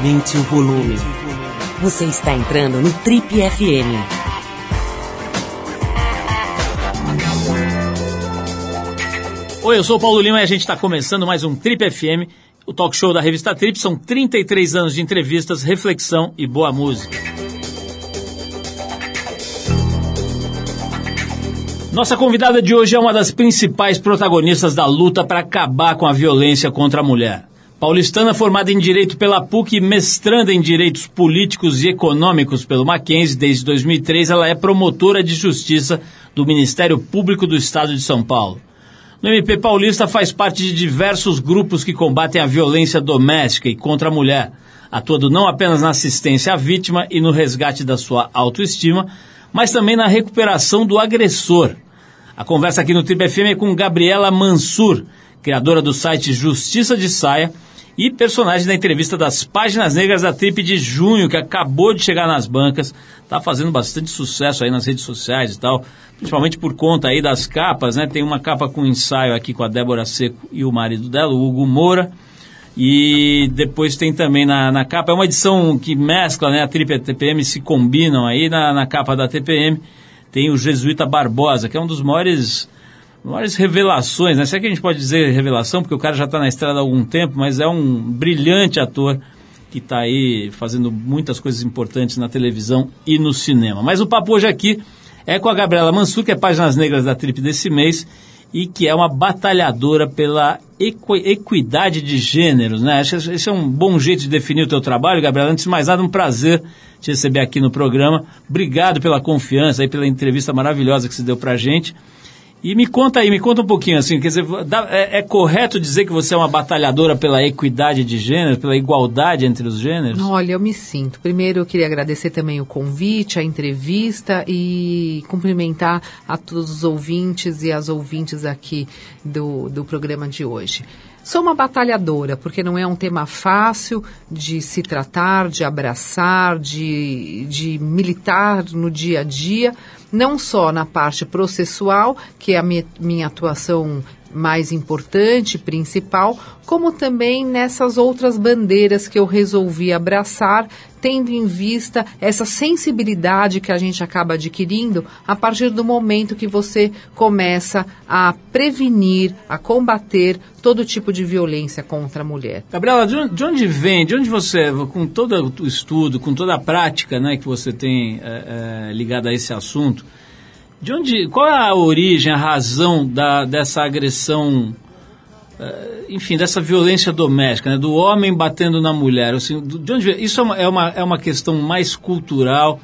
Aumente o volume. Você está entrando no Trip FM. Oi, eu sou o Paulo Lima e a gente está começando mais um Trip FM, o talk show da revista Trip. São 33 anos de entrevistas, reflexão e boa música. Nossa convidada de hoje é uma das principais protagonistas da luta para acabar com a violência contra a mulher. Paulistana formada em Direito pela PUC e mestranda em Direitos Políticos e Econômicos pelo Mackenzie desde 2003, ela é promotora de Justiça do Ministério Público do Estado de São Paulo. No MP Paulista faz parte de diversos grupos que combatem a violência doméstica e contra a mulher, atuando não apenas na assistência à vítima e no resgate da sua autoestima, mas também na recuperação do agressor. A conversa aqui no Triple FM é com Gabriela Mansur, criadora do site Justiça de Saia, e personagem da entrevista das Páginas Negras da Trip de junho, que acabou de chegar nas bancas, está fazendo bastante sucesso aí nas redes sociais e tal, principalmente por conta aí das capas, né? Tem uma capa com ensaio aqui com a Débora Seco e o marido dela, o Hugo Moura, e depois tem também na, na capa, é uma edição que mescla, né? A Trip e a TPM se combinam aí, na, na capa da TPM tem o Jesuíta Barbosa, que é um dos maiores maiores revelações, né? Será que a gente pode dizer revelação, porque o cara já está na estrada há algum tempo, mas é um brilhante ator que está aí fazendo muitas coisas importantes na televisão e no cinema. Mas o papo hoje aqui é com a Gabriela Mansur, que é Páginas Negras da Trip desse mês e que é uma batalhadora pela equi equidade de gêneros, né? Esse é um bom jeito de definir o teu trabalho, Gabriela. Antes de mais nada, um prazer te receber aqui no programa. Obrigado pela confiança e pela entrevista maravilhosa que você deu pra gente. E me conta aí, me conta um pouquinho, assim, quer dizer, é, é, correto dizer que você é uma batalhadora pela equidade de gêneros, pela igualdade entre os gêneros? Olha, eu me sinto. Primeiro, eu queria agradecer também o convite, a entrevista e cumprimentar a todos os ouvintes e as ouvintes aqui do, do programa de hoje. Sou uma batalhadora, porque não é um tema fácil de se tratar, de abraçar, de, de militar no dia a dia, não só na parte processual, que é a minha, minha atuação mais importante, principal, como também nessas outras bandeiras que eu resolvi abraçar, tendo em vista essa sensibilidade que a gente acaba adquirindo a partir do momento que você começa a prevenir, a combater todo tipo de violência contra a mulher. Gabriela, de onde vem, de onde você, com todo o estudo, com toda a prática né, que você tem é, é, ligada a esse assunto, de onde, qual é a origem, a razão da, dessa agressão, enfim, dessa violência doméstica, né? do homem batendo na mulher? Assim, de onde Isso é uma, é uma, é uma questão mais cultural,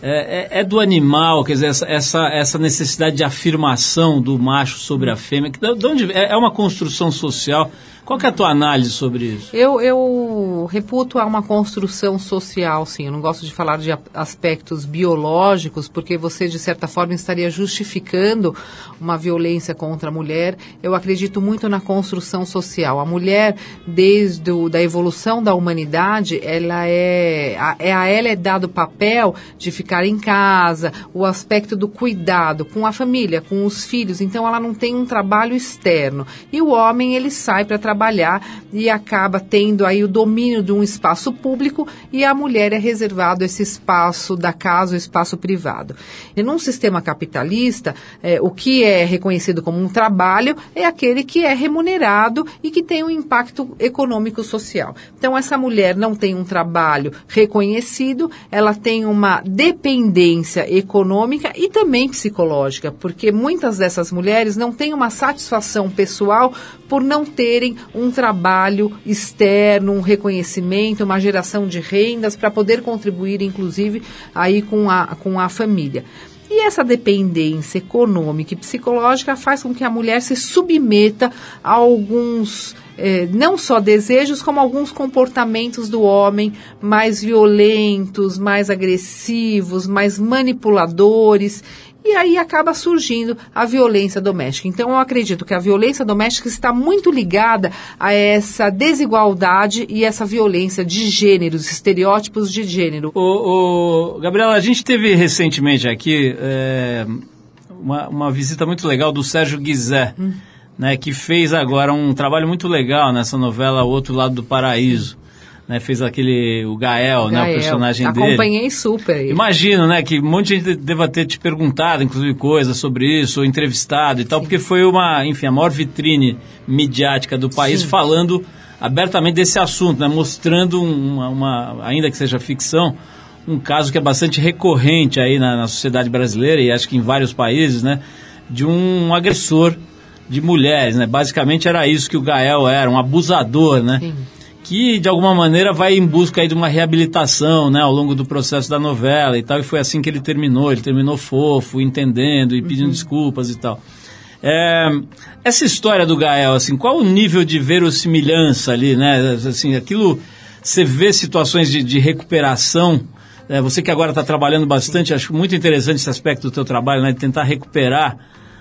é, é, é, do animal, quer dizer, essa, essa, essa necessidade de afirmação do macho sobre a fêmea, que, de onde, é, é uma construção social qual é a tua análise sobre isso? Eu, eu reputo a uma construção social, sim. Eu não gosto de falar de aspectos biológicos, porque você, de certa forma, estaria justificando uma violência contra a mulher. Eu acredito muito na construção social. A mulher, desde a da evolução da humanidade, ela é a, é a ela é dado o papel de ficar em casa, o aspecto do cuidado com a família, com os filhos. Então, ela não tem um trabalho externo. E o homem, ele sai para trabalhar trabalhar e acaba tendo aí o domínio de um espaço público e a mulher é reservado esse espaço da casa, o espaço privado. E num sistema capitalista, é, o que é reconhecido como um trabalho é aquele que é remunerado e que tem um impacto econômico social. Então essa mulher não tem um trabalho reconhecido, ela tem uma dependência econômica e também psicológica, porque muitas dessas mulheres não têm uma satisfação pessoal por não terem um trabalho externo, um reconhecimento, uma geração de rendas para poder contribuir, inclusive, aí com a, com a família. E essa dependência econômica e psicológica faz com que a mulher se submeta a alguns, eh, não só desejos, como alguns comportamentos do homem mais violentos, mais agressivos, mais manipuladores e aí acaba surgindo a violência doméstica. Então, eu acredito que a violência doméstica está muito ligada a essa desigualdade e essa violência de gêneros, estereótipos de gênero. O, o Gabriela, a gente teve recentemente aqui é, uma, uma, visita muito legal do Sérgio Guizé, hum. né, que fez agora um trabalho muito legal nessa novela O Outro Lado do Paraíso. Né? Fez aquele, o Gael, né? O Gael. personagem dele. Acompanhei super. Imagino, né, que um monte de gente deva ter te perguntado, inclusive, coisas sobre isso, ou entrevistado e tal, porque foi uma, enfim, a maior vitrine midiática do país Sim. falando abertamente desse assunto, né, mostrando uma, uma- ainda que seja ficção, um caso que é bastante recorrente aí na, na sociedade brasileira e acho que em vários países, né, de um agressor de mulheres, né, basicamente era isso que o Gael era, um abusador, né, Sim. Que de alguma maneira vai em busca aí de uma reabilitação, né, ao longo do processo da novela e tal, e foi assim que ele terminou, ele terminou fofo, entendendo e pedindo desculpas e tal. É, essa história do Gael, assim, qual o nível de verossimilhança ali, né, assim, aquilo, você vê situações de, de recuperação, é, você que agora está trabalhando bastante, acho muito interessante esse aspecto do teu trabalho, né, de tentar recuperar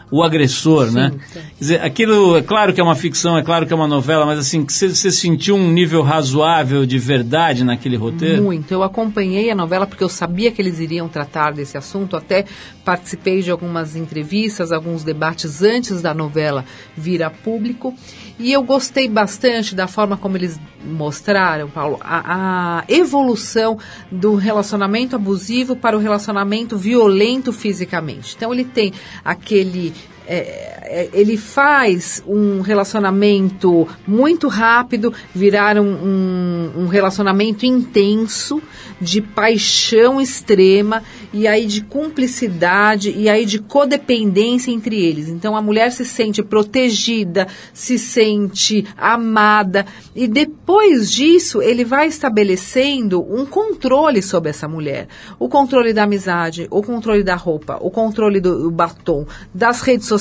o agressor, Sim, né? sim. Quer dizer, aquilo, é claro que é uma ficção, é claro que é uma novela, mas assim, você sentiu um nível razoável de verdade naquele roteiro? Muito. Eu acompanhei a novela porque eu sabia que eles iriam tratar desse assunto. Até participei de algumas entrevistas, alguns debates antes da novela vir a público. E eu gostei bastante da forma como eles mostraram, Paulo, a, a evolução do relacionamento abusivo para o relacionamento violento fisicamente. Então ele tem aquele é, é, ele faz um relacionamento muito rápido virar um, um, um relacionamento intenso, de paixão extrema, e aí de cumplicidade, e aí de codependência entre eles. Então a mulher se sente protegida, se sente amada, e depois disso ele vai estabelecendo um controle sobre essa mulher. O controle da amizade, o controle da roupa, o controle do, do batom, das redes sociais,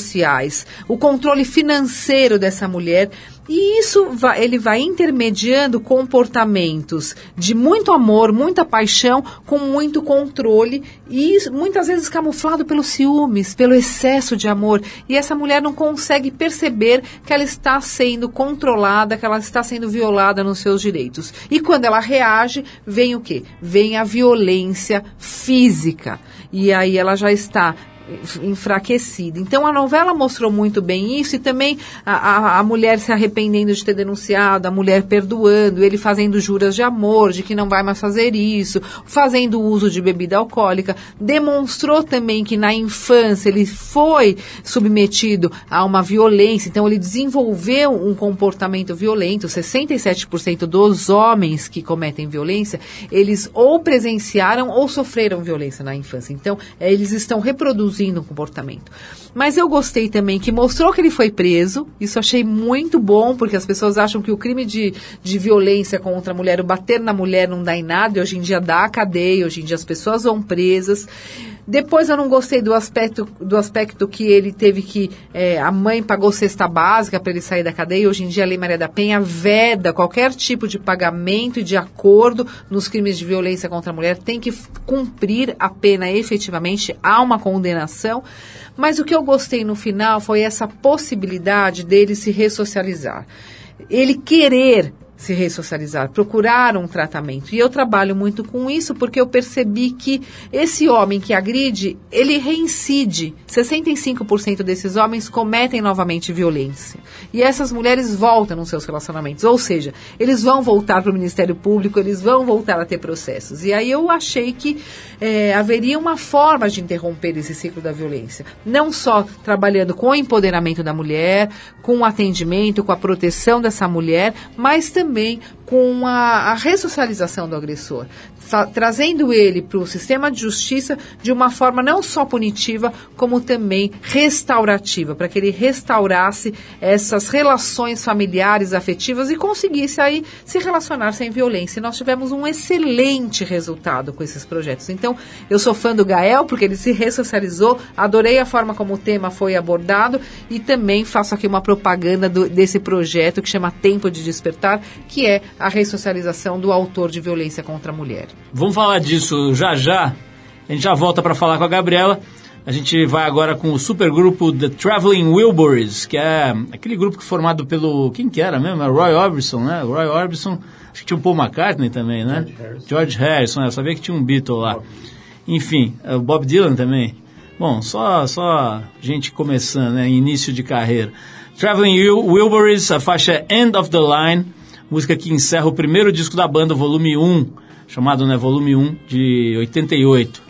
o controle financeiro dessa mulher. E isso vai, ele vai intermediando comportamentos de muito amor, muita paixão, com muito controle e muitas vezes camuflado pelos ciúmes, pelo excesso de amor. E essa mulher não consegue perceber que ela está sendo controlada, que ela está sendo violada nos seus direitos. E quando ela reage, vem o quê? Vem a violência física. E aí ela já está enfraquecida. Então a novela mostrou muito bem isso e também a, a, a, mulher se arrependendo de ter denunciado, a mulher perdoando, ele fazendo juras de amor, de que não vai mais fazer isso, fazendo uso de bebida alcoólica. Demonstrou também que na infância ele foi submetido a uma violência, então ele desenvolveu um comportamento violento. 67% dos homens que cometem violência, eles ou presenciaram ou sofreram violência na infância. Então, eles estão reproduzindo reproduzindo um comportamento. Mas eu gostei também que mostrou que ele foi preso. Isso achei muito bom, porque as pessoas acham que o crime de, de violência contra a mulher, o bater na mulher não dá em nada. E hoje em dia dá a cadeia, hoje em dia as pessoas vão presas. Depois eu não gostei do aspecto, do aspecto que ele teve que. É, a mãe pagou cesta básica para ele sair da cadeia. Hoje em dia a Lei Maria da Penha veda qualquer tipo de pagamento e de acordo nos crimes de violência contra a mulher. Tem que cumprir a pena efetivamente. Há uma condenação. Mas o que eu gostei no final foi essa possibilidade dele se ressocializar. Ele querer se ressocializar, procurar um tratamento. E eu trabalho muito com isso porque eu percebi que esse homem que agride, ele reincide. 65% desses homens cometem novamente violência. E essas mulheres voltam nos seus relacionamentos. Ou seja, eles vão voltar para o Ministério Público, eles vão voltar a ter processos. E aí eu achei que é, haveria uma forma de interromper esse ciclo da violência. Não só trabalhando com o empoderamento da mulher, com o atendimento, com a proteção dessa mulher, mas também com a, a ressocialização do agressor, trazendo ele para o sistema de justiça de uma forma não só punitiva, como também restaurativa, para que ele restaurasse essas relações familiares, afetivas e conseguisse aí se relacionar sem violência. E nós tivemos um excelente resultado com esses projetos. Então, eu sou fã do Gael, porque ele se ressocializou, adorei a forma como o tema foi abordado e também faço aqui uma propaganda do, desse projeto que chama Tempo de Despertar, que é a ressocialização do autor de violência contra a mulher. Vamos falar disso já já. A gente já volta para falar com a Gabriela. A gente vai agora com o supergrupo The Traveling Wilburys, que é aquele grupo formado pelo. Quem que era mesmo? É Roy Orbison, né? O Roy Orbison. Acho que tinha o Paul McCartney também, né? George Harrison. George Harrison, eu sabia que tinha um Beatle lá. Enfim, o Bob Dylan também. Bom, só, só gente começando, né? Início de carreira. Traveling Wil Wilburys, a faixa End of the Line. música que encerra o primeiro disco da banda, volume 1, chamado né, volume 1, de 88.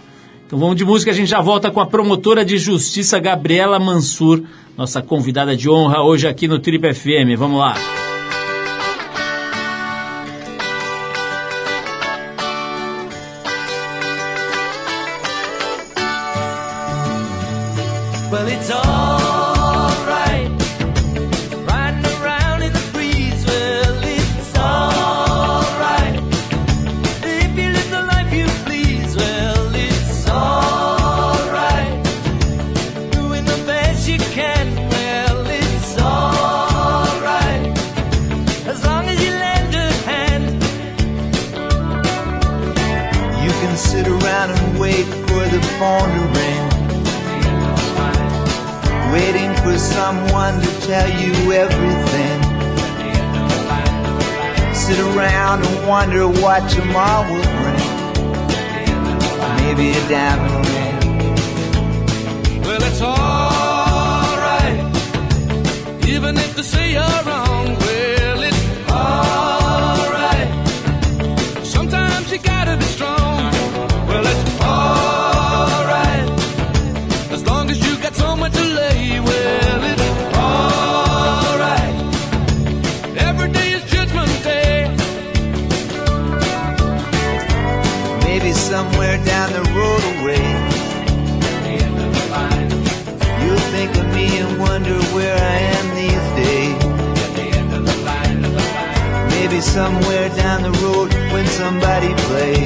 Então vamos de música, a gente já volta com a promotora de justiça Gabriela Mansur, nossa convidada de honra hoje aqui no Trip FM. Vamos lá. see you around. Somewhere down the road when somebody plays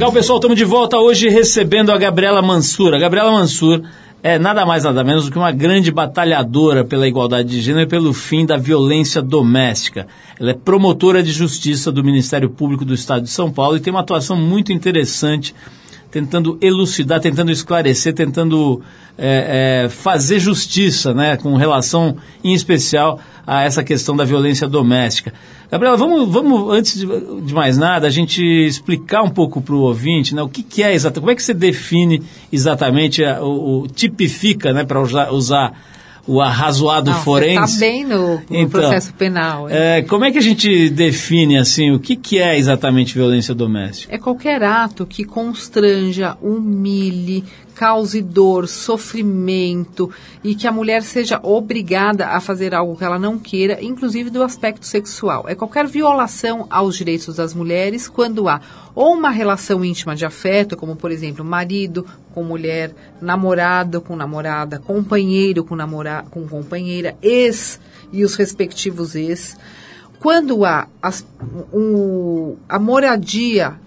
Legal, pessoal, estamos de volta hoje recebendo a Gabriela Mansur. A Gabriela Mansur é nada mais nada menos do que uma grande batalhadora pela igualdade de gênero e pelo fim da violência doméstica. Ela é promotora de justiça do Ministério Público do Estado de São Paulo e tem uma atuação muito interessante tentando elucidar, tentando esclarecer, tentando é, é, fazer justiça, né, com relação, em especial, a essa questão da violência doméstica. Gabriela, vamos, vamos antes de, de mais nada, a gente explicar um pouco para o ouvinte, né, o que, que é exatamente, como é que você define exatamente, a, o, o tipifica, né, para usar, usar o arrazoado Não, forense. Está bem no, no Então, processo penal. É, como é que a gente define assim o que, que é exatamente violência doméstica? É qualquer ato que constranja, humilhe, cause dor, sofrimento e que a mulher seja obrigada a fazer algo que ela não queira, inclusive do aspecto sexual. É qualquer violação aos direitos das mulheres quando há ou uma relação íntima de afeto, como por exemplo, marido com mulher, namorado com namorada, companheiro com namora com companheira, ex e os respectivos ex. Quando há as, um, a moradia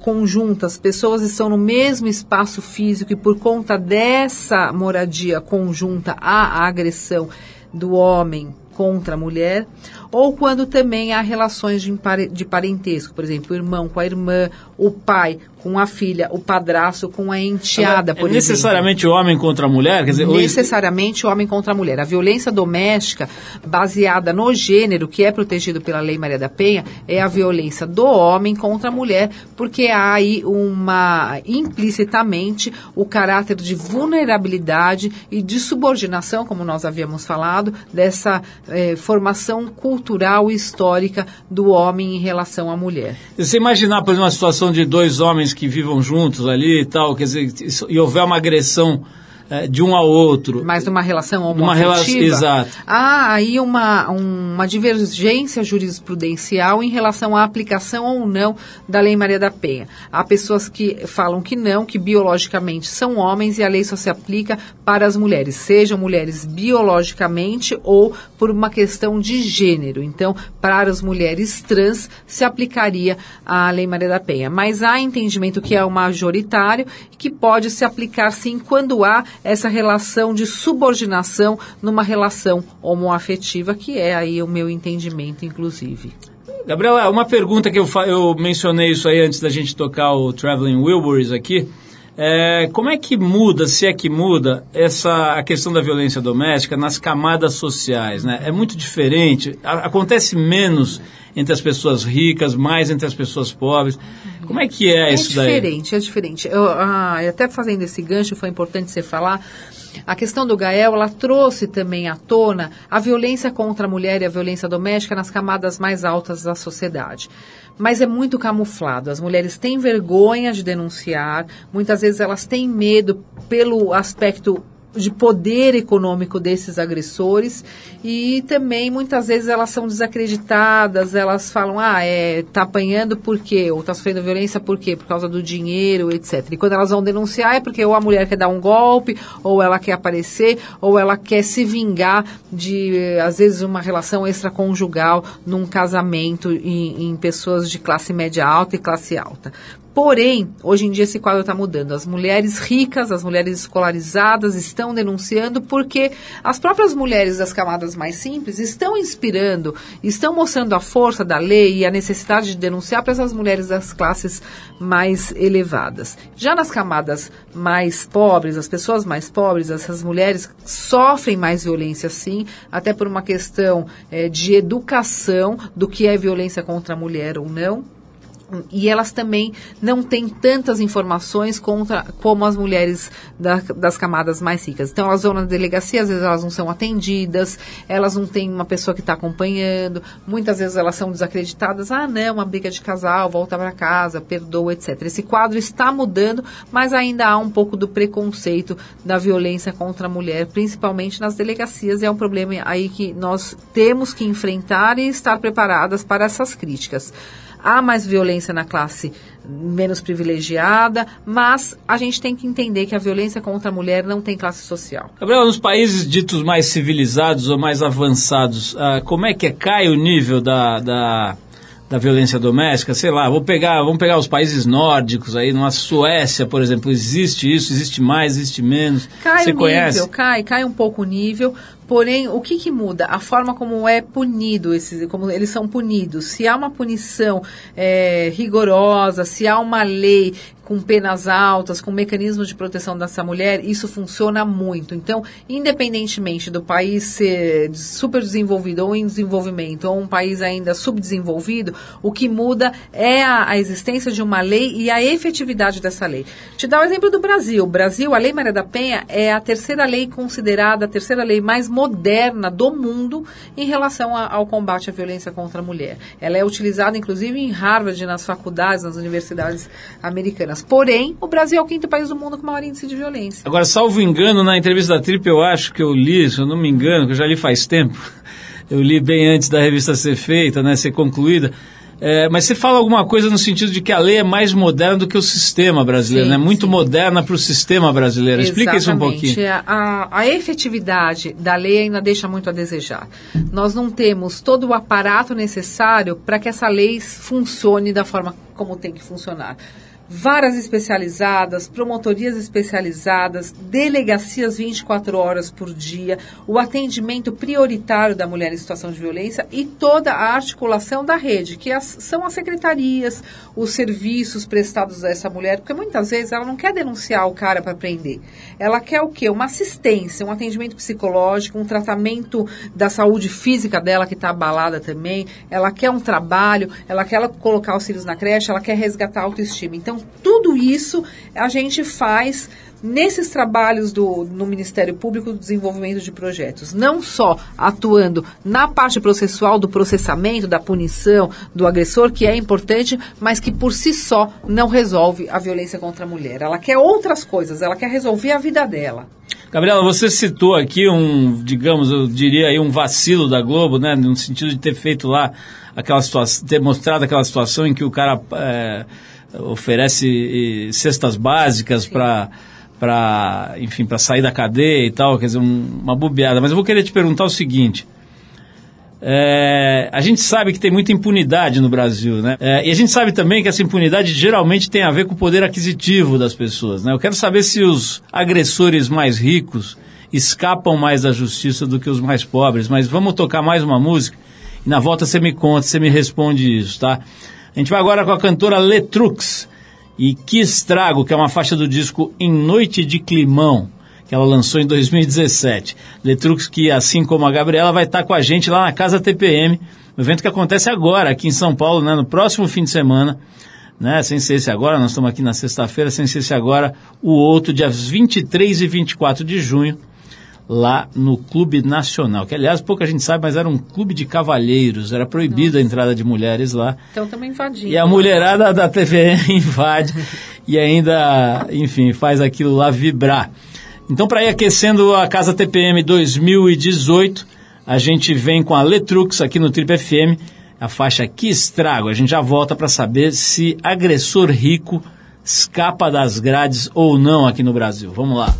conjuntas, pessoas estão no mesmo espaço físico e por conta dessa moradia conjunta há a agressão do homem contra a mulher, ou quando também há relações de, parentesco, por exemplo, o irmão com a irmã, o pai com a filha, o padrasto com a enteada, é por exemplo. necessariamente o homem contra a mulher? Quer dizer, hoje- necessariamente homem contra mulher. A violência doméstica baseada no gênero, que é protegido pela Lei Maria da Penha, é a violência do homem contra a mulher, porque há aí uma implicitamente o caráter de vulnerabilidade e de subordinação, como nós havíamos falado, dessa eh, formação cultural e histórica do homem em relação à mulher. Você imaginar, por exemplo, uma situação de dois homens que vivam juntos ali e tal, quer dizer, e houver uma agressão eh, de um ao outro. Mas numa relação Numa relação- homoafetiva, exato. há aí uma, um- uma divergência jurisprudencial em relação à aplicação ou não da Lei Maria da Penha. Há pessoas que falam que não, que biologicamente são homens e a lei só se aplica para as mulheres, sejam mulheres biologicamente ou por uma questão de gênero. Então, para as mulheres trans se aplicaria a Lei Maria da Penha. Mas há entendimento que é o majoritário e que pode se aplicar sim quando há essa relação de subordinação numa relação homoafetiva, que é aí o meu entendimento, inclusive. Gabriela, uma pergunta que eu, eu mencionei isso aí antes da gente tocar o Traveling Wilburys aqui. É, como é que muda, se é que muda, essa a questão da violência doméstica nas camadas sociais? Né? É muito diferente, a- acontece menos entre as pessoas ricas, mais entre as pessoas pobres. Como é que é, É isso daí? diferente, é diferente. Eu, ah, até fazendo esse gancho, foi importante você falar. A questão do Gael, ela trouxe também à tona a violência contra a mulher e a violência doméstica nas camadas mais altas da sociedade. Mas é muito camuflado. As mulheres têm vergonha de denunciar, muitas vezes elas têm medo pelo aspecto de poder econômico desses agressores e também muitas vezes elas são desacreditadas, elas falam, ah, é, tá apanhando por quê? Ou tá sofrendo violência por quê? Por causa do dinheiro, etc. E quando elas vão denunciar é porque ou a mulher quer dar um golpe, ou ela quer aparecer, ou ela quer se vingar de, eh, às vezes, uma relação extraconjugal num casamento em, em pessoas de classe média alta e classe alta. Porém, hoje em dia esse quadro está mudando. As mulheres ricas, as mulheres escolarizadas estão denunciando porque as próprias mulheres das camadas mais simples estão inspirando, estão mostrando a força da lei e a necessidade de denunciar para essas mulheres das classes mais elevadas. Já nas camadas mais pobres, as pessoas mais pobres, essas mulheres sofrem mais violência sim, até por uma questão eh, de educação do que é violência contra a mulher ou não e elas também não têm tantas informações contra, como as mulheres da- das camadas mais ricas. Então, elas vão na delegacia, às vezes elas não são atendidas, elas não têm uma pessoa que está acompanhando, muitas vezes elas são desacreditadas. Ah, não, uma briga de casal, volta para casa, perdoa, etc. Esse quadro está mudando, mas ainda há um pouco do preconceito da violência contra a mulher, principalmente nas delegacias, e é um problema aí que nós temos que enfrentar e estar preparadas para essas críticas há mais violência na classe menos privilegiada, mas a gente tem que entender que a violência contra a mulher não tem classe social. Gabriela, nos países ditos mais civilizados ou mais avançados, ah, como é que é? Cai o nível da, da, da violência doméstica? Sei lá, vou pegar, vamos pegar os países nórdicos aí, numa Suécia, por exemplo, existe isso, existe mais, existe menos. Cai Você o conhece? nível, cai, cai um pouco o nível. Porém, o que, que muda? A forma como é punido, esses, como eles são punidos. Se há uma punição é, rigorosa, se há uma lei com penas altas, com mecanismos de proteção dessa mulher, isso funciona muito. Então, independentemente do país ser super desenvolvido ou em desenvolvimento, ou um país ainda subdesenvolvido, o que muda é a, a existência de uma lei e a efetividade dessa lei. Te dar o exemplo do Brasil. O Brasil, a Lei Maria da Penha é a terceira lei considerada, a terceira lei mais moderna do mundo em relação a, ao combate à violência contra a mulher. Ela é utilizada, inclusive, em Harvard, nas faculdades, nas universidades americanas. Porém, o Brasil é o quinto país do mundo com maior índice de violência. Agora, salvo engano, na entrevista da Trip, eu acho que eu li, se eu não me engano, que eu já li faz tempo, eu li bem antes da revista ser feita, né, ser concluída, é, mas você fala alguma coisa no sentido de que a lei é mais moderna do que o sistema brasileiro, Sim, né? Muito sim. moderna para o sistema brasileiro. Explica isso um pouquinho. Exatamente. A, a efetividade da lei ainda deixa muito a desejar. Nós não temos todo o aparato necessário para que essa lei funcione da forma como tem que funcionar. Varas especializadas, promotorias especializadas, delegacias 24 horas por dia, o atendimento prioritário da mulher em situação de violência e toda a articulação da rede, que as, são as secretarias, os serviços prestados a essa mulher, porque muitas vezes ela não quer denunciar o cara para prender. Ela quer o quê? Uma assistência, um atendimento psicológico, um tratamento da saúde física dela que está abalada também. Ela quer um trabalho, ela quer colocar os filhos na creche, ela quer resgatar a autoestima. Então, tudo isso a gente faz nesses trabalhos do, no Ministério Público do desenvolvimento de projetos, não só atuando na parte processual do processamento, da punição do agressor, que é importante, mas que por si só não resolve a violência contra a mulher. Ela quer outras coisas, ela quer resolver a vida dela. Gabriela, você citou aqui um, digamos, eu diria aí um vacilo da Globo, né, no sentido de ter feito lá aquela situação, ter mostrado aquela situação em que o cara é, oferece eh, cestas básicas para para enfim para sair da cadeia e tal quer dizer um, uma bobeada mas eu vou querer te perguntar o seguinte é, a gente sabe que tem muita impunidade no Brasil, né? É, e a gente sabe também que essa impunidade geralmente tem a ver com o poder aquisitivo das pessoas, né? Eu quero saber se os agressores mais ricos escapam mais da justiça do que os mais pobres, mas vamos tocar mais uma música e na volta você me conta, você me responde isso, tá? A gente vai agora com a cantora Letrux e Que Estrago, que é uma faixa do disco Em Noite de Climão, que ela lançou em 2017. Letrux, que assim como a Gabriela, vai estar com a gente lá na Casa TPM, um evento que acontece agora, aqui em São Paulo, né, no próximo fim de semana. Né, sem ser esse agora, nós estamos aqui na sexta-feira, sem ser esse agora, o outro, dias 23 e 24 de junho, lá no Clube Nacional, que aliás pouca gente sabe, mas era um clube de cavalheiros, era proibida a entrada de mulheres lá. Então estamos invadindo. E a mulherada da TV invade e ainda, enfim, faz aquilo lá vibrar. Então, para ir aquecendo a Casa TPM 2018, a gente vem com a Letrux aqui no Trip FM, a faixa Que Estrago. A gente já volta para saber se agressor rico escapa das grades ou não aqui no Brasil. Vamos lá.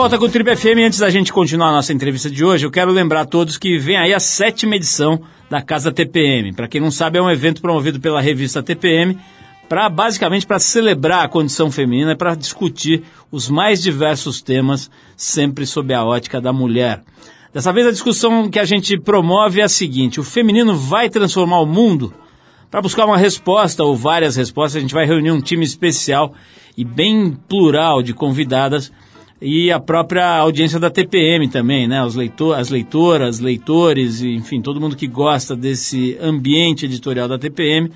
Volta com o Trip FM. Antes da gente continuar a nossa entrevista de hoje, eu quero lembrar a todos que vem aí a sétima edição da Casa TPM. Para quem não sabe, é um evento promovido pela revista TPM, para basicamente para celebrar a condição feminina e para discutir os mais diversos temas, sempre sob a ótica da mulher. Dessa vez a discussão que a gente promove é a seguinte: o feminino vai transformar o mundo? Para buscar uma resposta ou várias respostas, a gente vai reunir um time especial e bem plural de convidadas e a própria audiência da TPM também, né? Os leitor, as leitoras, leitores, enfim, todo mundo que gosta desse ambiente editorial da TPM,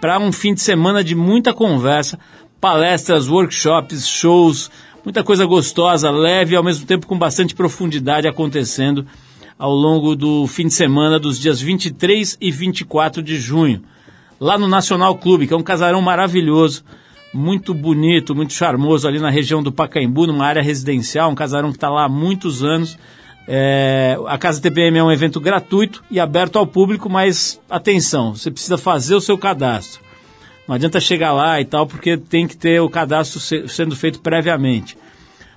para um fim de semana de muita conversa, palestras, workshops, shows, muita coisa gostosa, leve e ao mesmo tempo com bastante profundidade acontecendo ao longo do fim de semana dos dias 23 e 24 de junho, lá no Nacional Clube, que é um casarão maravilhoso muito bonito, muito charmoso ali na região do Pacaembu, numa área residencial, um casarão que está lá há muitos anos. É, a Casa TPM é um evento gratuito e aberto ao público, mas atenção, você precisa fazer o seu cadastro. Não adianta chegar lá e tal, porque tem que ter o cadastro se, sendo feito previamente.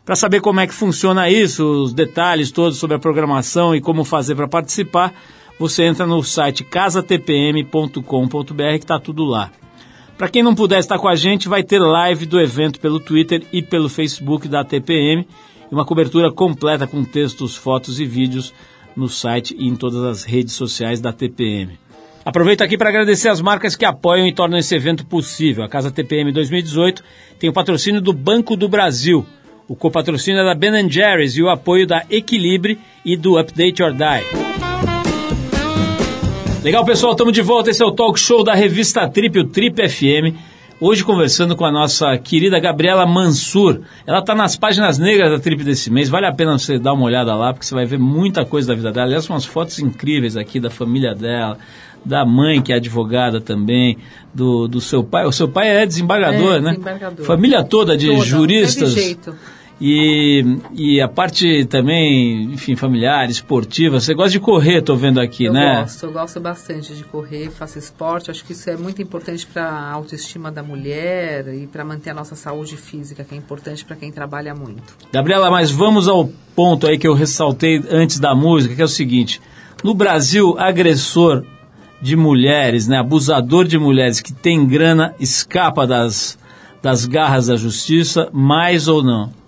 Para saber como é que funciona isso, os detalhes todos sobre a programação e como fazer para participar, você entra no site casatpm.com.br que está tudo lá. Para quem não puder estar com a gente, vai ter live do evento pelo Twitter e pelo Facebook da TPM e uma cobertura completa com textos, fotos e vídeos no site e em todas as redes sociais da TPM. Aproveito aqui para agradecer as marcas que apoiam e tornam esse evento possível. A Casa TPM 2018 tem o patrocínio do Banco do Brasil, o copatrocínio é da Ben Jerry's e o apoio da Equilibre e do Update or Die. Legal, pessoal, estamos de volta. Esse é o talk show da revista Trip, o Trip FM. Hoje conversando com a nossa querida Gabriela Mansur. Ela está nas páginas negras da Trip desse mês. Vale a pena você dar uma olhada lá, porque você vai ver muita coisa da vida dela. Aliás, umas fotos incríveis aqui da família dela, da mãe, que é advogada também, do, do seu pai. O seu pai é desembargador, É, né? desembargador. Família toda de Toda, não juristas. teve jeito. E, e a parte também, enfim, familiar, esportiva. Você gosta de correr, tô vendo aqui, Eu né? gosto, eu gosto bastante de correr, faço esporte. Acho que isso é muito importante para a autoestima da mulher e para manter a nossa saúde física, que é importante para quem trabalha muito. Gabriela, mas vamos ao ponto aí que eu ressaltei antes da música, que é o seguinte: no Brasil, agressor de mulheres, né, abusador de mulheres que tem grana, escapa das, das garras da justiça, mais ou não?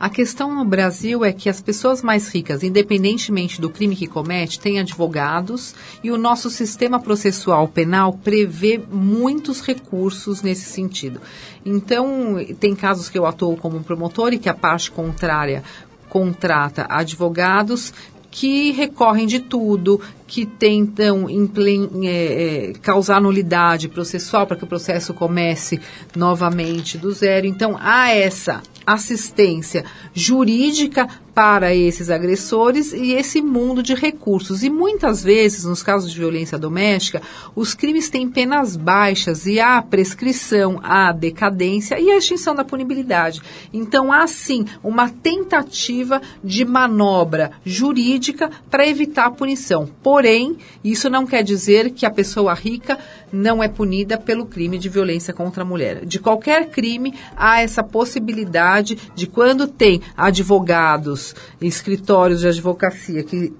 A questão no Brasil é que as pessoas mais ricas, independentemente do crime que comete, têm advogados e o nosso sistema processual penal prevê muitos recursos nesse sentido. Então, tem casos que eu atuo como promotor e que a parte contrária contrata advogados que recorrem de tudo, que tentam eh, eh, causar nulidade processual para que o processo comece novamente do zero. Então, há essa assistência jurídica para esses agressores e esse mundo de recursos. E muitas vezes, nos casos de violência doméstica, os crimes têm penas baixas e há prescrição, há decadência e a extinção da punibilidade. Então, há sim uma tentativa de manobra jurídica para evitar a punição. Porém, isso não quer dizer que a pessoa rica não é punida pelo crime de violência contra a mulher. De qualquer crime, há essa possibilidade de quando tem advogados, escritórios de advocacia que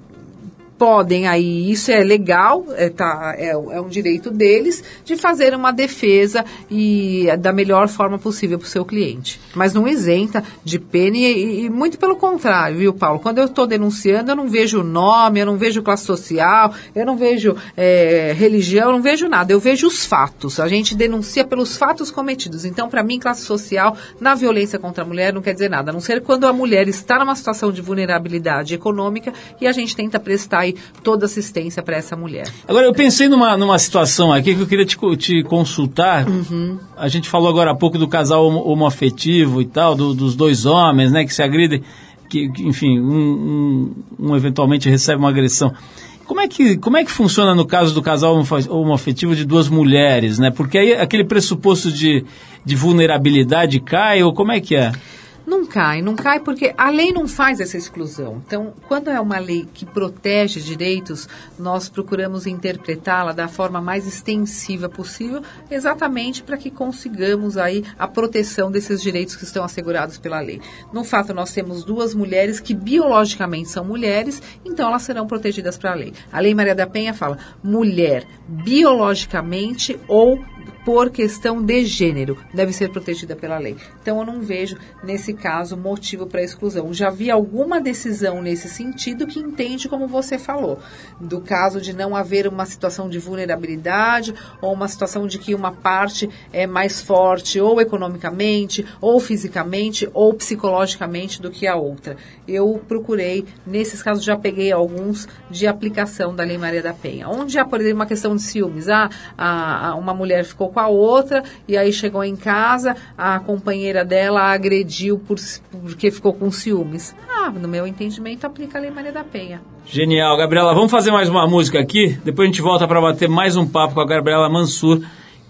podem aí, isso é legal, é, tá, é, é um direito deles, de fazer uma defesa e da melhor forma possível para o seu cliente. Mas não isenta de pena e, e muito pelo contrário, viu, Paulo? Quando eu estou denunciando, eu não vejo nome, eu não vejo classe social, eu não vejo é, religião, eu não vejo nada, eu vejo os fatos. A gente denuncia pelos fatos cometidos. Então, para mim, classe social na violência contra a mulher não quer dizer nada, a não ser quando a mulher está numa situação de vulnerabilidade econômica e a gente tenta prestar aí toda assistência para essa mulher. Agora, eu pensei numa, numa situação aqui que eu queria te, te consultar. A gente falou agora há pouco do casal homo- homoafetivo e tal, do- dos dois homens, né, que se agridem, que, que, enfim, um, um- um eventualmente recebe uma agressão. Como é, que, como é que funciona no caso do casal homoafetivo de duas mulheres, né? Porque aí aquele pressuposto de, de vulnerabilidade cai, ou como é que é? Não cai, não cai porque a lei não faz essa exclusão. Então, quando é uma lei que protege direitos, nós procuramos interpretá-la da forma mais extensiva possível, exatamente para que consigamos aí a proteção desses direitos que estão assegurados pela lei. No fato, nós temos duas mulheres que biologicamente são mulheres, então elas serão protegidas pela lei. A Lei Maria da Penha fala mulher biologicamente ou por questão de gênero, deve ser protegida pela lei. Então eu não vejo nesse caso motivo para exclusão. Já vi alguma decisão nesse sentido que entende como você falou, do caso de não haver uma situação de vulnerabilidade ou uma situação de que uma parte é mais forte ou economicamente, ou fisicamente, ou psicologicamente do que a outra. Eu procurei, nesses casos já peguei alguns de aplicação da Lei Maria da Penha. Onde há, por exemplo, uma questão de ciúmes, ah, a, a- uma mulher ficou com a outra e aí chegou em casa, a companheira dela agrediu por, porque ficou com ciúmes. Ah, no meu entendimento, aplica a Lei Maria da Penha. Genial, Gabriela. Vamos fazer mais uma música aqui. Depois a gente volta para bater mais um papo com a Gabriela Mansur,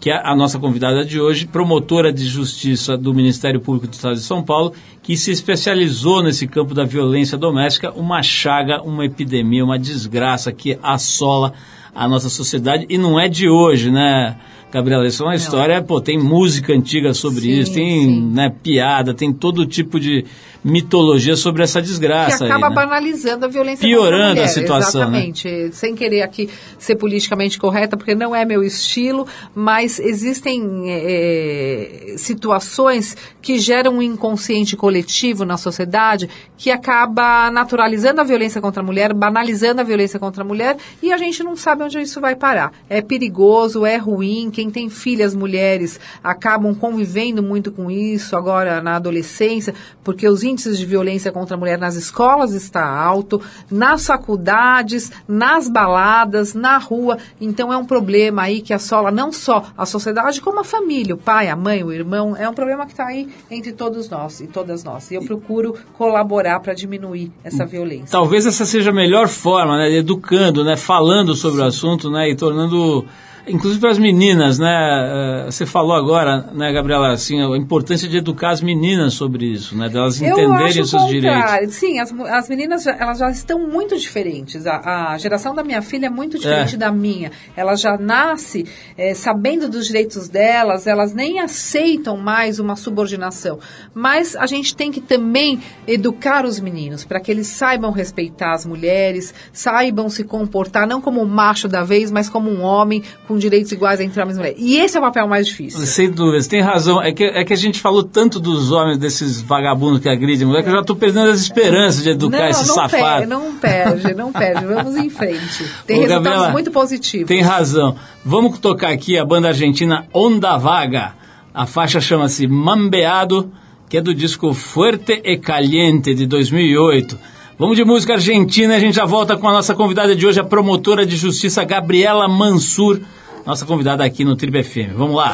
que é a nossa convidada de hoje, promotora de justiça do Ministério Público do Estado de São Paulo, que se especializou nesse campo da violência doméstica, uma chaga, uma epidemia, uma desgraça que assola a nossa sociedade e não é de hoje, né? Gabriela, isso é uma história, pô, tem música antiga sobre Sim, isso, tem né, piada, tem todo tipo de mitologia sobre essa que desgraça. acaba aí, né? banalizando a violência Piorando contra a, mulher. a situação, né? Exatamente. Sem querer aqui ser politicamente correta, porque não é meu estilo, mas existem eh, situações que geram um inconsciente coletivo na sociedade que acaba naturalizando a violência contra a mulher, banalizando a violência contra a mulher e a gente não sabe onde isso vai parar. É perigoso, é ruim. Quem tem filhas mulheres acabam convivendo muito com isso agora na adolescência, porque os índices de violência contra a mulher nas escolas está alto, nas faculdades, nas baladas, na rua. Então é um problema aí que assola não só a sociedade, como a família, o pai, a mãe, o irmão. É um problema que está aí entre todos nós e todas nós. E eu procuro colaborar para diminuir essa violência. Talvez essa seja a melhor forma, né? Educando, né? Falando sobre o assunto, né? E tornando, inclusive para as meninas, né? eh, Você falou agora, né, Gabriela, assim, a importância de educar as meninas sobre isso, né? Delas Eu entenderem os seus direitos. Sim, as, as meninas já- elas já estão muito diferentes. A, a geração da minha filha é muito diferente É. da minha. Ela já nasce eh, sabendo dos direitos delas, elas nem aceitam mais uma subordinação. Mas a gente tem que também educar os meninos para que eles saibam respeitar as mulheres, saibam se comportar não como um macho da vez, mas como um homem com direitos iguais entre homens e mulheres. E esse é o papel mais difícil. Sem dúvida, você tem razão. É que, é que a gente falou tanto dos homens, desses vagabundos que agridem mulher, que eu já estou perdendo as esperanças de educar não, esse não safado. Perde, não perde, não perde. Vamos em frente. Tem Ô, resultados Gabriela, muito positivos. Tem razão. Vamos tocar aqui a banda argentina Onda Vaga. A faixa chama-se Mambeado, que é do disco Fuerte e Caliente de 2008. Vamos de música argentina, a gente já volta com a nossa convidada de hoje, a promotora de justiça Gabriela Mansur, nossa convidada aqui no Tribe FM. Vamos lá.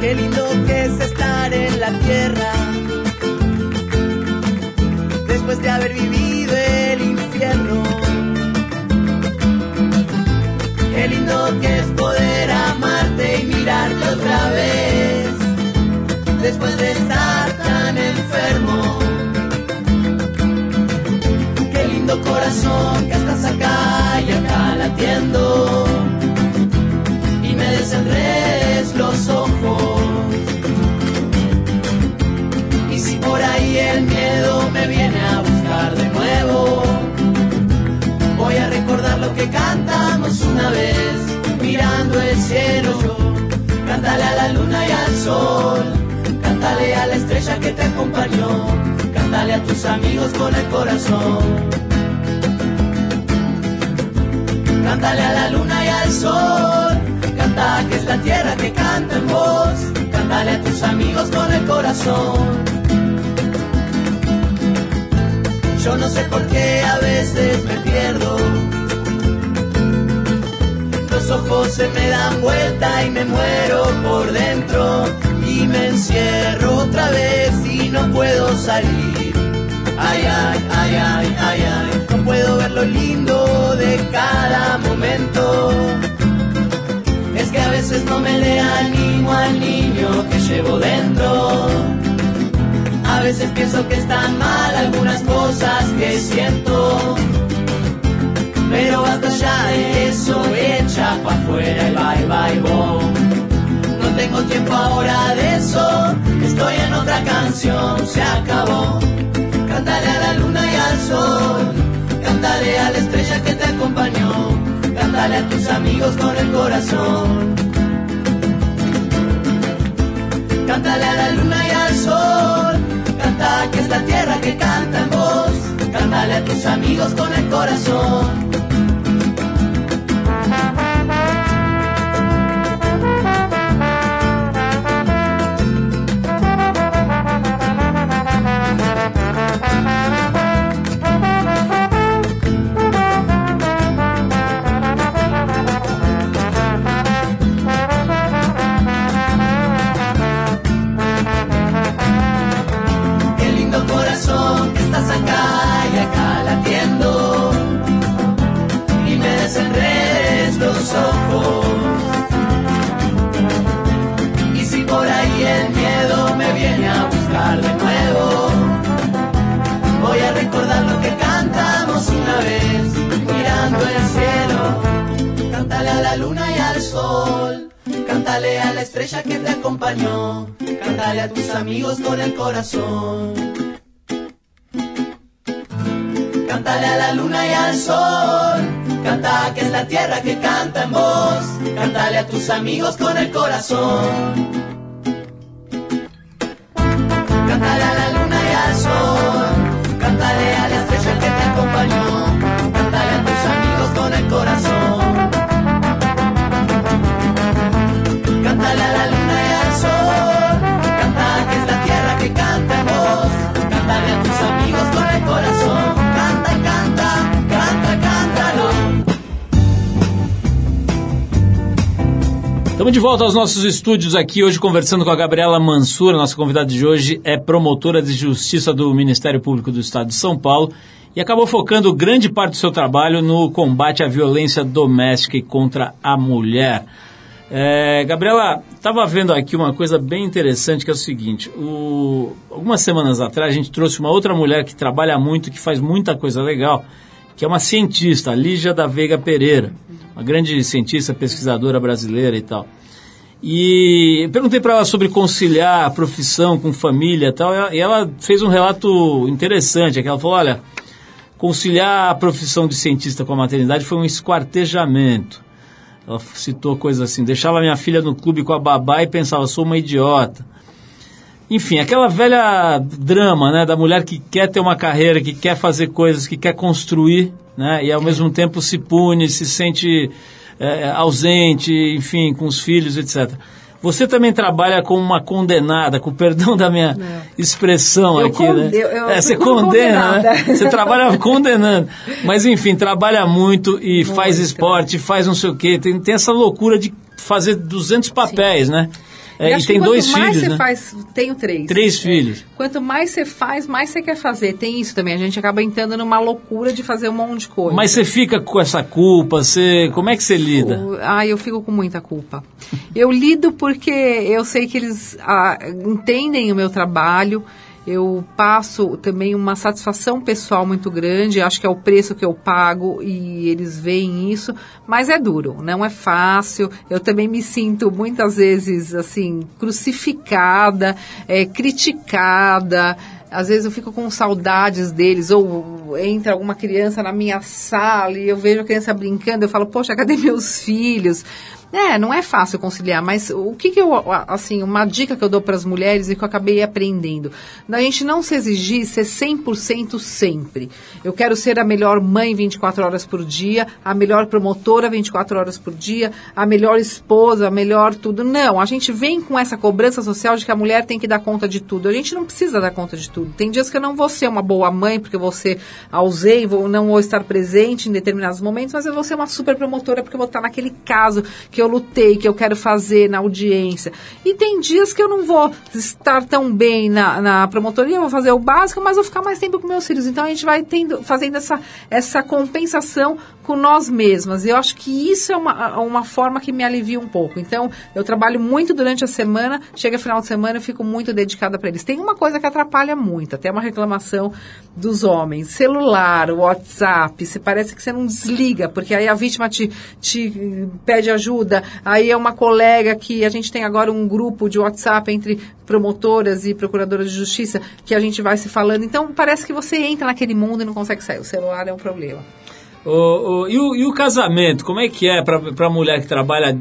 Qué lindo que es estar en la tierra después de haber vivido el infierno. Qué lindo que es poder amarte y mirarte otra vez después de estar tan enfermo. Qué lindo corazón que estás acá y acá latiendo desenredes los ojos. Y si por ahí el miedo me viene a buscar de nuevo, voy a recordar lo que cantamos una vez, mirando el cielo. Cántale a la luna y al sol, cántale a la estrella que te acompañó, cántale a tus amigos con el corazón. Cántale a la luna y al sol que es la tierra que canta en voz. Cántale a tus amigos con el corazón. Yo no sé por qué a veces me pierdo. Los ojos se me dan vuelta y me muero por dentro. Y me encierro otra vez y no puedo salir. Ay, ay, ay, ay, ay, ay. No puedo ver lo lindo de cada momento. Que a veces no me le animo al niño que llevo dentro. A veces pienso que están mal algunas cosas que siento. Pero basta ya de eso, echa pa' afuera y bye bye boom. No tengo tiempo ahora de eso, estoy en otra canción, se acabó. Cántale a la luna y al sol, cántale a la estrella que te acompañó, cántale a tus amigos con el corazón. Cántale a la luna y al sol, canta que es la tierra que canta en voz, cántale a tus amigos con el corazón. Acompañó, cántale a tus amigos con el corazón. Cántale a la luna y al sol, canta que es la tierra que canta en voz, cántale a tus amigos con el corazón. Estamos de volta aos nossos estúdios aqui, hoje conversando com a Gabriela Mansura, nossa convidada de hoje é promotora de justiça do Ministério Público do Estado de São Paulo e acabou focando grande parte do seu trabalho no combate à violência doméstica e contra a mulher. É, Gabriela, estava vendo aqui uma coisa bem interessante que é o seguinte: o- algumas semanas atrás a gente trouxe uma outra mulher que trabalha muito, que faz muita coisa legal, que é uma cientista, Lígia da Veiga Pereira, uma grande cientista, pesquisadora brasileira e tal. E perguntei para ela sobre conciliar a profissão com família e tal, e ela- e ela fez um relato interessante, é que ela falou, olha, conciliar a profissão de cientista com a maternidade foi um esquartejamento. Ela citou coisas assim, deixava minha filha no clube com a babá e pensava, sou uma idiota. Enfim, aquela velha drama, né, da mulher que quer ter uma carreira, que quer fazer coisas, que quer construir, né, e ao mesmo tempo se pune, se sente é, ausente, enfim, com os filhos, etc. Você também trabalha como uma condenada, com o perdão da minha expressão Eu aqui, con- né? eu- eu é, você condena, né? Você trabalha condenando. Mas enfim, trabalha muito e faz Muito. esporte, faz não sei o quê. Tem, tem essa loucura de fazer 200 papéis, né? É, e tem dois quanto mais filhos, você né? faz, tenho três. Três É. filhos. Quanto mais você faz, mais você quer fazer. Tem isso também. A gente acaba entrando numa loucura de fazer um monte de coisa. Mas você fica com essa culpa, você, como é que você lida? O- Ah, eu fico com muita culpa. Eu lido porque eu sei que eles ah, entendem o meu trabalho. Eu passo também uma satisfação pessoal muito grande. Acho que é o preço que eu pago e eles veem isso. Mas é duro, não é fácil. Eu também me sinto muitas vezes assim crucificada, é, criticada. Às vezes eu fico com saudades deles, ou entra alguma criança na minha sala e eu vejo a criança brincando, eu falo, poxa, cadê meus filhos? É, não é fácil conciliar, mas o que, que eu, assim, uma dica que eu dou para as mulheres e que eu acabei aprendendo, da gente não se exigir ser 100% sempre. Eu quero ser a melhor mãe 24 horas por dia, a melhor promotora 24 horas por dia, a melhor esposa, a melhor tudo. Não, a gente vem com essa cobrança social de que a mulher tem que dar conta de tudo. A gente não precisa dar conta de tudo. Tem dias que eu não vou ser uma boa mãe porque ser ausente, vou, não vou estar presente em determinados momentos, mas eu vou ser uma super promotora porque eu vou estar naquele caso que eu lutei, que eu quero fazer na audiência. E tem dias que eu não vou estar tão bem na, na promotoria, eu vou fazer o básico, mas vou ficar mais tempo com meus filhos. Então a gente vai tendo, fazendo essa, essa compensação com nós mesmas. Eu acho que isso é uma, uma forma que me alivia um pouco. Então, eu trabalho muito durante a semana, chega final de semana, eu fico muito dedicada para eles. Tem uma coisa que atrapalha muito, até uma reclamação dos homens. Celular, WhatsApp, se parece que você não desliga, porque aí a vítima te, te pede ajuda, aí é uma colega que a gente tem agora um grupo de WhatsApp entre promotoras e procuradoras de justiça que a gente vai se falando. Então, parece que você entra naquele mundo e não consegue sair. O celular é um problema. Ô, ô, e, o, e o casamento, como é que é para a mulher que trabalha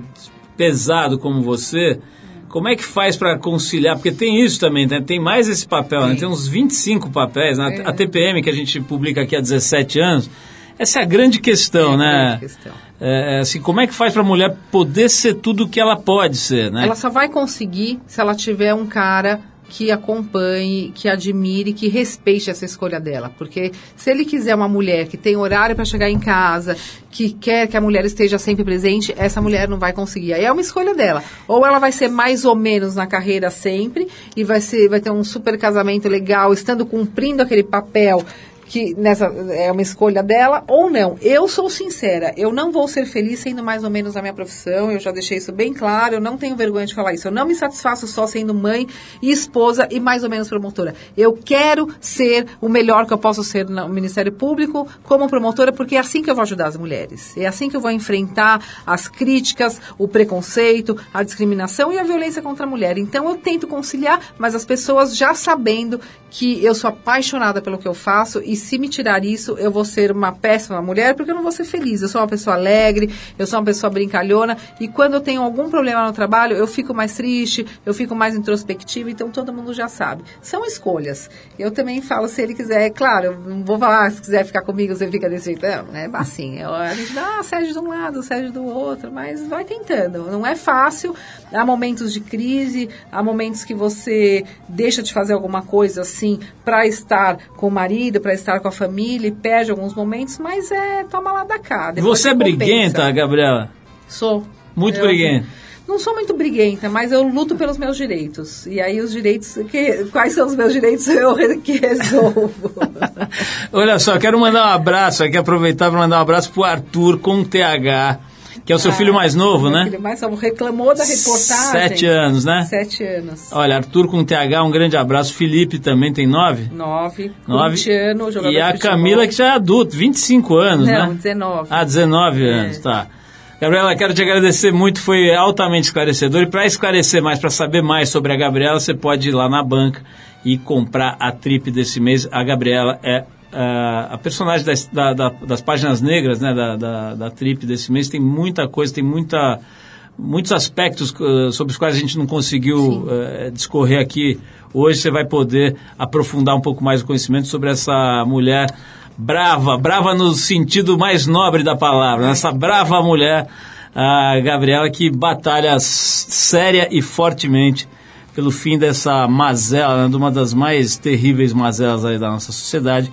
pesado como você? Como é que faz para conciliar? Porque tem isso também, né? tem mais esse papel, né? tem uns 25 papéis. Né? A TPM, que a gente publica aqui há 17 anos, essa é a grande questão, É a né? grande questão. É, assim, como é que faz para a mulher poder ser tudo o que ela pode ser, né? Ela só vai conseguir se ela tiver um cara que acompanhe, que admire, que respeite essa escolha dela. Porque se ele quiser uma mulher que tem horário para chegar em casa, que quer que a mulher esteja sempre presente, essa mulher não vai conseguir. Aí é uma escolha dela. Ou ela vai ser mais ou menos na carreira sempre e vai ser, vai ter um super casamento legal, estando cumprindo aquele papel que nessa é uma escolha dela ou não. Eu sou sincera, eu não vou ser feliz sendo mais ou menos a minha profissão, eu já deixei isso bem claro, eu não tenho vergonha de falar isso. Eu não me satisfaço só sendo mãe e esposa e mais ou menos promotora. Eu quero ser o melhor que eu posso ser no Ministério Público como promotora, porque é assim que eu vou ajudar as mulheres. É assim que eu vou enfrentar as críticas, o preconceito, a discriminação e a violência contra a mulher. Então eu tento conciliar, mas as pessoas já sabendo que eu sou apaixonada pelo que eu faço e se me tirar isso, eu vou ser uma péssima mulher porque eu não vou ser feliz. Eu sou uma pessoa alegre, eu sou uma pessoa brincalhona e quando eu tenho algum problema no trabalho, eu fico mais triste, eu fico mais introspectiva, então todo mundo já sabe. São escolhas. Eu também falo, se ele quiser, claro, eu não vou falar, se quiser ficar comigo, você fica desse jeito. Não, é assim, eu- a gente dá assédio de um lado, assédio do outro, mas vai tentando. Não é fácil, há momentos de crise, há momentos que você deixa de fazer alguma coisa assim para estar com o marido, para estar com a família, e perde alguns momentos, mas é, toma lá da cá. Você é briguenta, Gabriela? Sou. Muito Eu- briguenta. Não sou muito briguenta, mas eu luto pelos meus direitos. E aí os direitos, que, quais são os meus direitos eu que resolvo. Olha só, quero mandar um abraço aqui, aproveitar para mandar um abraço pro Arthur com TH, que é o seu filho mais novo, né? filho mais novo reclamou da reportagem. Sete anos, né? Sete anos. Olha, Arthur com TH, um grande abraço. Felipe também tem nove? Nove. Nove. Corintiano, jogador E a. Camila, que já é adulto, 25 anos, Não, né? 19. Ah, 19 É. anos, tá. Gabriela, quero te agradecer muito, foi altamente esclarecedor. E para esclarecer mais, para saber mais sobre a Gabriela, você pode ir lá na banca e comprar a trip desse mês. A Gabriela é ah, a personagem das, da- da- das páginas negras, né, da, da, da trip desse mês. Tem muita coisa, tem muita, muitos aspectos ah, sobre os quais a gente não conseguiu eh, discorrer aqui. Hoje você vai poder aprofundar um pouco mais o conhecimento sobre essa mulher brava, brava no sentido mais nobre da palavra, né? essa brava mulher, a Gabriela, que batalha séria e fortemente pelo fim dessa mazela, né? de uma das mais terríveis mazelas da nossa sociedade,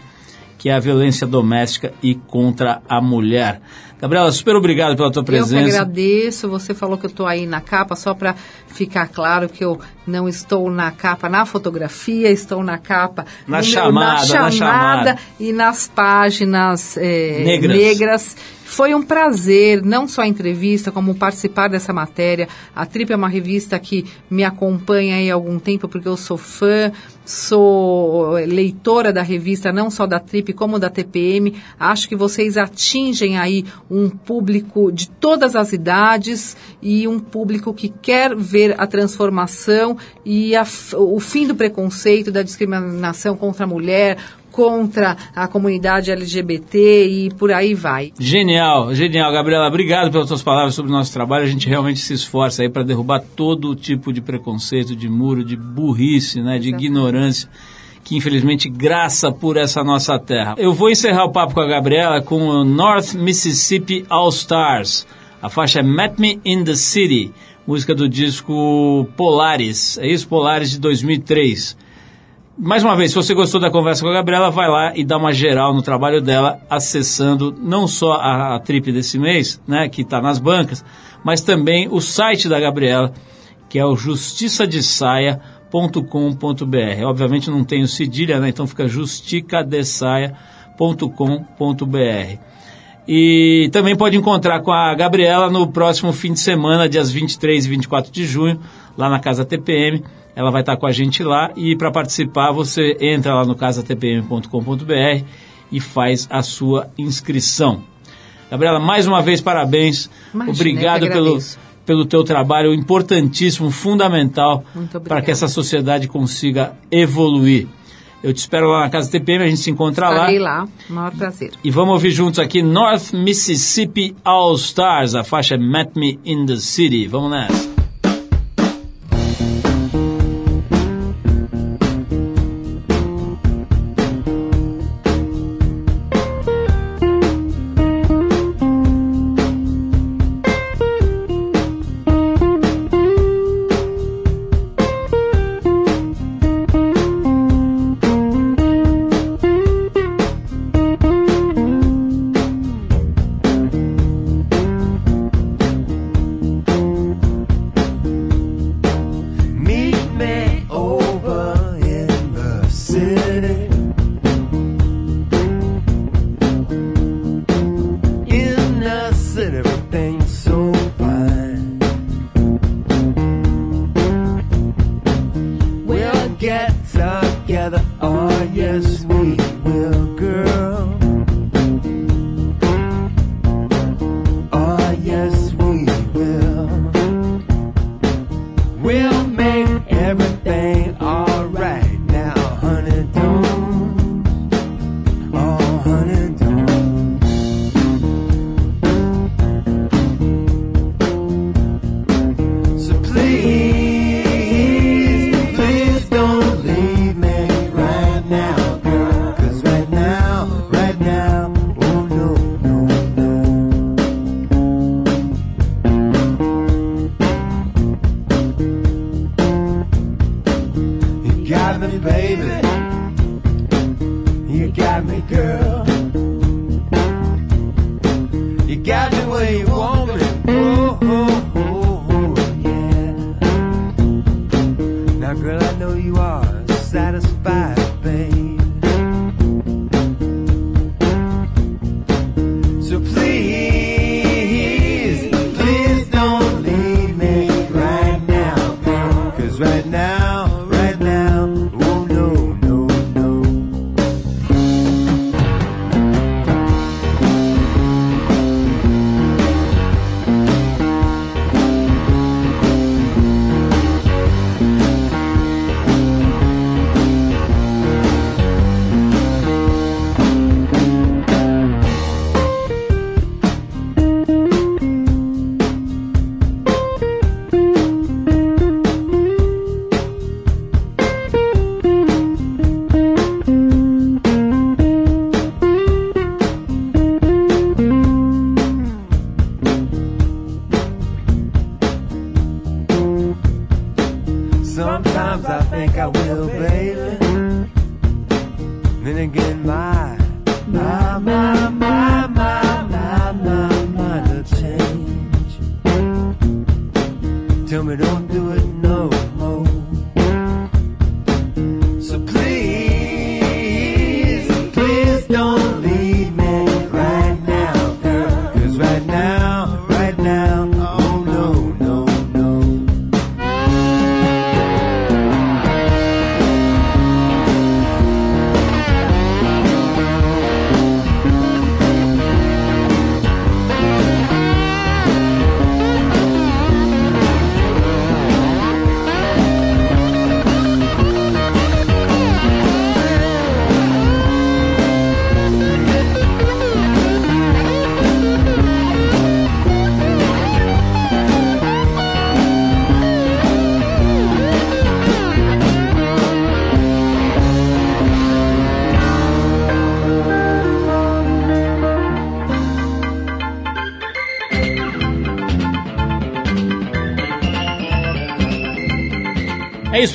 que é a violência doméstica e contra a mulher. Gabriela, super obrigado pela tua Eu que presença. agradeço. Você falou que eu estou aí na capa, só para ficar claro que eu não estou na capa na fotografia, estou na capa Na no meu- chamada, na na chamada. e nas páginas eh, Negras. negras. Foi um prazer, não só a entrevista, como participar dessa matéria. A Trip é uma revista que me acompanha aí há algum tempo, porque eu sou fã, sou leitora da revista, não só da Trip, como da TPM. Acho que vocês atingem aí um público de todas as idades e um público que quer ver a transformação e a o fim do preconceito, da discriminação contra a mulher, contra a comunidade LGBT e por aí vai. Genial, genial, Gabriela. Obrigado pelas suas palavras sobre o nosso trabalho. A gente realmente se esforça aí para derrubar todo tipo de preconceito, de muro, de burrice, né, de Exatamente. ignorância que infelizmente graça por essa nossa terra. Eu vou encerrar o papo com a Gabriela com o North Mississippi All Stars. A faixa é Met Me in the City, música do disco Polaris. É isso, Polaris de 2003. Mais uma vez, se você gostou da conversa com a Gabriela, vai lá e dá uma geral no trabalho dela, acessando não só a, a trip desse mês, né, que está nas bancas, mas também o site da Gabriela, que é o justiçadesaia.com.br. Obviamente não tem o cedilha, né, então fica justicadesaia.com.br. E também pode encontrar com a Gabriela no próximo fim de semana, dias 23 e 24 de junho, lá na Casa TPM. Ela vai estar com a gente lá e para participar você entra lá no casatpm.com.br e faz a sua inscrição. Gabriela, mais uma vez parabéns. Imagina, Obrigado pelo, pelo teu trabalho importantíssimo, fundamental para que essa sociedade consiga evoluir. Eu te espero lá na Casa TPM, a gente se encontra lá. Estarei lá, maior prazer. E vamos ouvir juntos aqui North Mississippi All Stars, a faixa Met Me in the City. Vamos nessa. till you are satisfied, babe.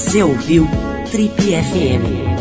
Você ouviu Trip FM.